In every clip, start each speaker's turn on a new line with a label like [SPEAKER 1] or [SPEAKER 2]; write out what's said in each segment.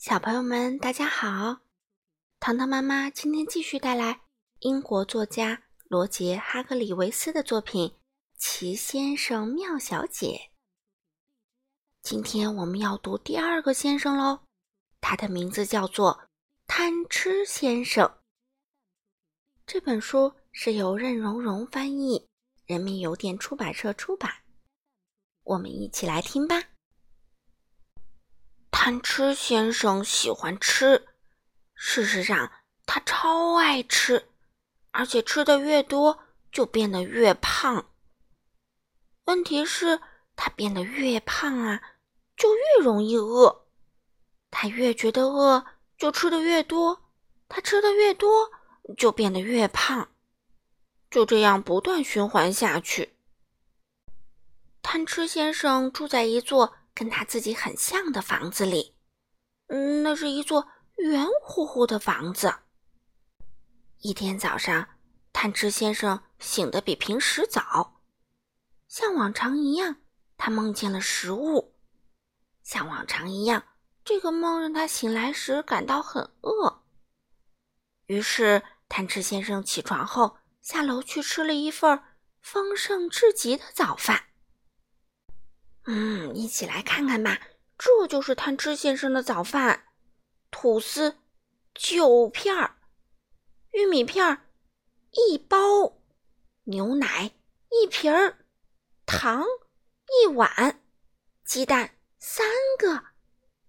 [SPEAKER 1] 小朋友们，大家好！糖糖妈妈今天继续带来英国作家罗杰·哈格里维斯的作品《奇先生妙小姐》。今天我们要读第二个先生喽，他的名字叫做贪吃先生。这本书是由任溶溶翻译，人民邮电出版社出版。我们一起来听吧。贪吃先生喜欢吃，事实上他超爱吃，而且吃的越多就变得越胖。问题是，他变得越胖啊，就越容易饿。他越觉得饿，就吃的越多。他吃的越多，就变得越胖。就这样不断循环下去。贪吃先生住在一座。跟他自己很像的房子里，嗯，那是一座圆乎乎的房子。一天早上，贪吃先生醒得比平时早，像往常一样，他梦见了食物。像往常一样，这个梦让他醒来时感到很饿。于是，贪吃先生起床后下楼去吃了一份丰盛至极的早饭。嗯，一起来看看吧。这就是贪吃先生的早饭：吐司九片儿，玉米片儿一包，牛奶一瓶儿，糖一碗，鸡蛋三个，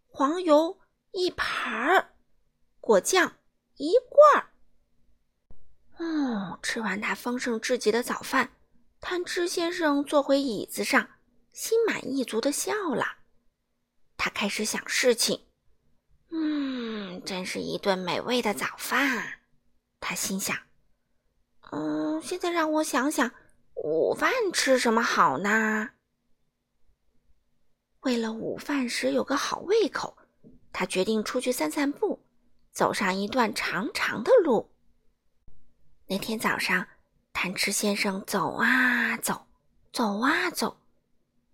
[SPEAKER 1] 黄油一盘儿，果酱一罐儿。哦，吃完他丰盛至极的早饭，贪吃先生坐回椅子上。心满意足的笑了，他开始想事情。嗯，真是一顿美味的早饭，他心想。嗯，现在让我想想，午饭吃什么好呢？为了午饭时有个好胃口，他决定出去散散步，走上一段长长的路。那天早上，贪吃先生走啊走，走啊走。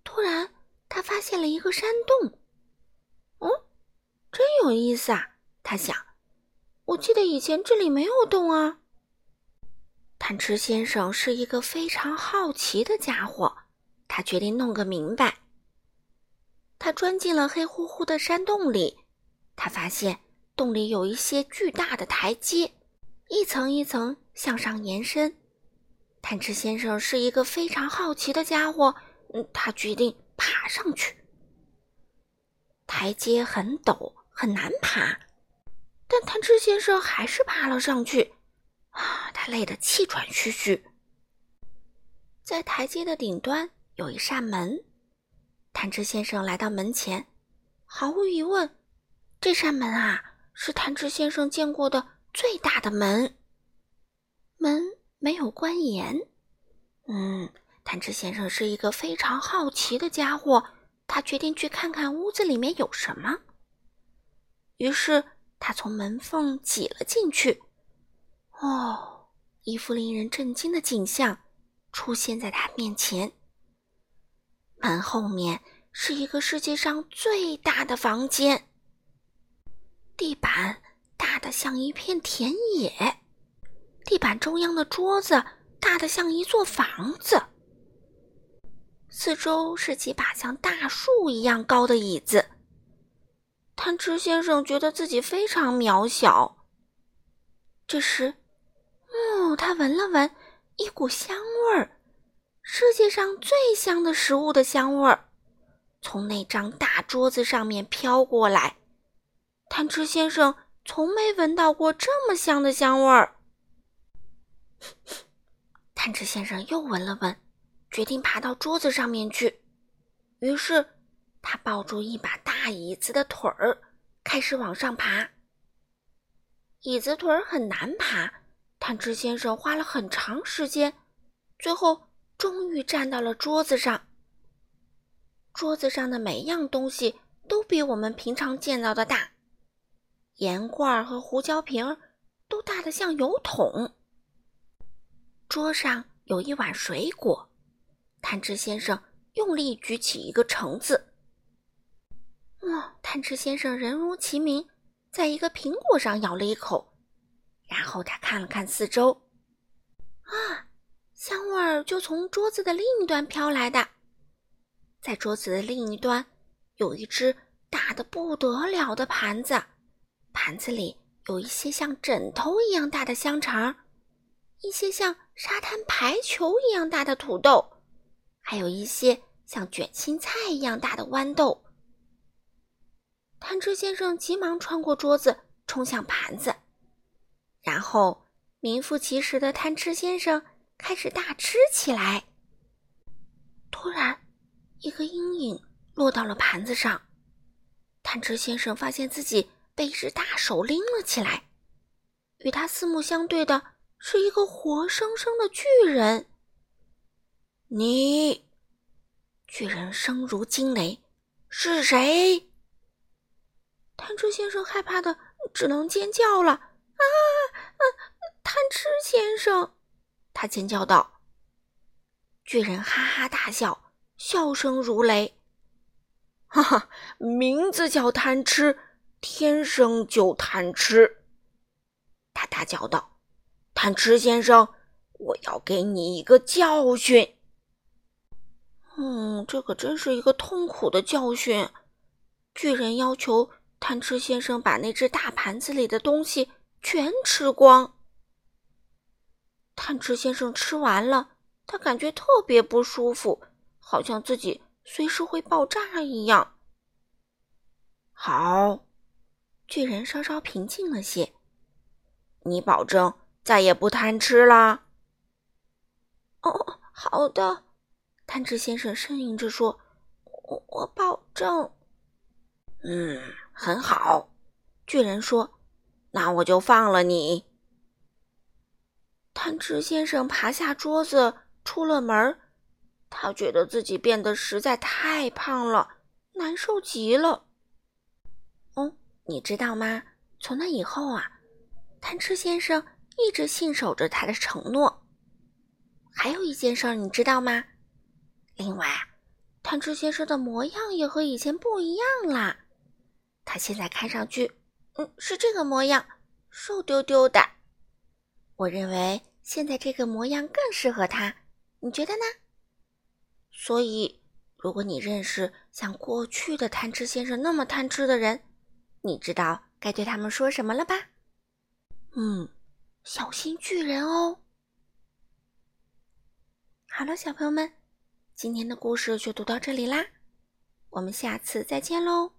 [SPEAKER 1] 突然，他发现了一个山洞。嗯，真有意思啊！他想，我记得以前这里没有洞啊。贪吃先生是一个非常好奇的家伙，他决定弄个明白。他钻进了黑乎乎的山洞里，他发现洞里有一些巨大的台阶，一层一层向上延伸。贪吃先生是一个非常好奇的家伙。他决定爬上去。台阶很陡，很难爬，但贪吃先生还是爬了上去。啊，他累得气喘吁吁。在台阶的顶端有一扇门，贪吃先生来到门前，毫无疑问，这扇门啊是贪吃先生见过的最大的门。门没有关严，嗯。贪吃先生是一个非常好奇的家伙，他决定去看看屋子里面有什么。于是他从门缝挤了进去。哦，一副令人震惊的景象出现在他面前。门后面是一个世界上最大的房间，地板大的像一片田野，地板中央的桌子大的像一座房子。四周是几把像大树一样高的椅子。贪吃先生觉得自己非常渺小。这时，哦，他闻了闻一股香味儿，世界上最香的食物的香味儿，从那张大桌子上面飘过来。贪吃先生从没闻到过这么香的香味儿。贪吃先生又闻了闻。决定爬到桌子上面去，于是他抱住一把大椅子的腿儿，开始往上爬。椅子腿儿很难爬，贪吃先生花了很长时间，最后终于站到了桌子上。桌子上的每样东西都比我们平常见到的大，盐罐和胡椒瓶都大得像油桶。桌上有一碗水果。贪吃先生用力举起一个橙子，哇！贪吃先生人如其名，在一个苹果上咬了一口，然后他看了看四周，啊，香味儿就从桌子的另一端飘来的。在桌子的另一端，有一只大的不得了的盘子，盘子里有一些像枕头一样大的香肠，一些像沙滩排球一样大的土豆，还有一些像卷心菜一样大的豌豆。贪吃先生急忙穿过桌子，冲向盘子，然后名副其实的贪吃先生开始大吃起来。突然，一个阴影落到了盘子上，贪吃先生发现自己被一只大手拎了起来，与他四目相对的是一个活生生的巨人。你，巨人声如惊雷，是谁？贪吃先生害怕的只能尖叫了！啊啊！贪吃先生，他尖叫道。巨人哈哈大笑，笑声如雷。哈哈，名字叫贪吃，天生就贪吃。他大叫道：“贪吃先生，我要给你一个教训。”嗯，这可真是一个痛苦的教训。巨人要求。贪吃先生把那只大盘子里的东西全吃光。贪吃先生吃完了，他感觉特别不舒服，好像自己随时会爆炸一样。好，巨人稍稍平静了些。你保证再也不贪吃啦？哦，好的，贪吃先生呻吟着说：“我我保证。”嗯。很好，巨人说：“那我就放了你。”贪吃先生爬下桌子，出了门。他觉得自己变得实在太胖了，难受极了。哦，你知道吗？从那以后啊，贪吃先生一直信守着他的承诺。还有一件事，你知道吗？另外，贪吃先生的模样也和以前不一样啦。他现在看上去，嗯，是这个模样，瘦丢丢的。我认为现在这个模样更适合他，你觉得呢？所以，如果你认识像过去的贪吃先生那么贪吃的人，你知道该对他们说什么了吧？嗯，小心巨人哦。好了，小朋友们，今天的故事就读到这里啦，我们下次再见喽。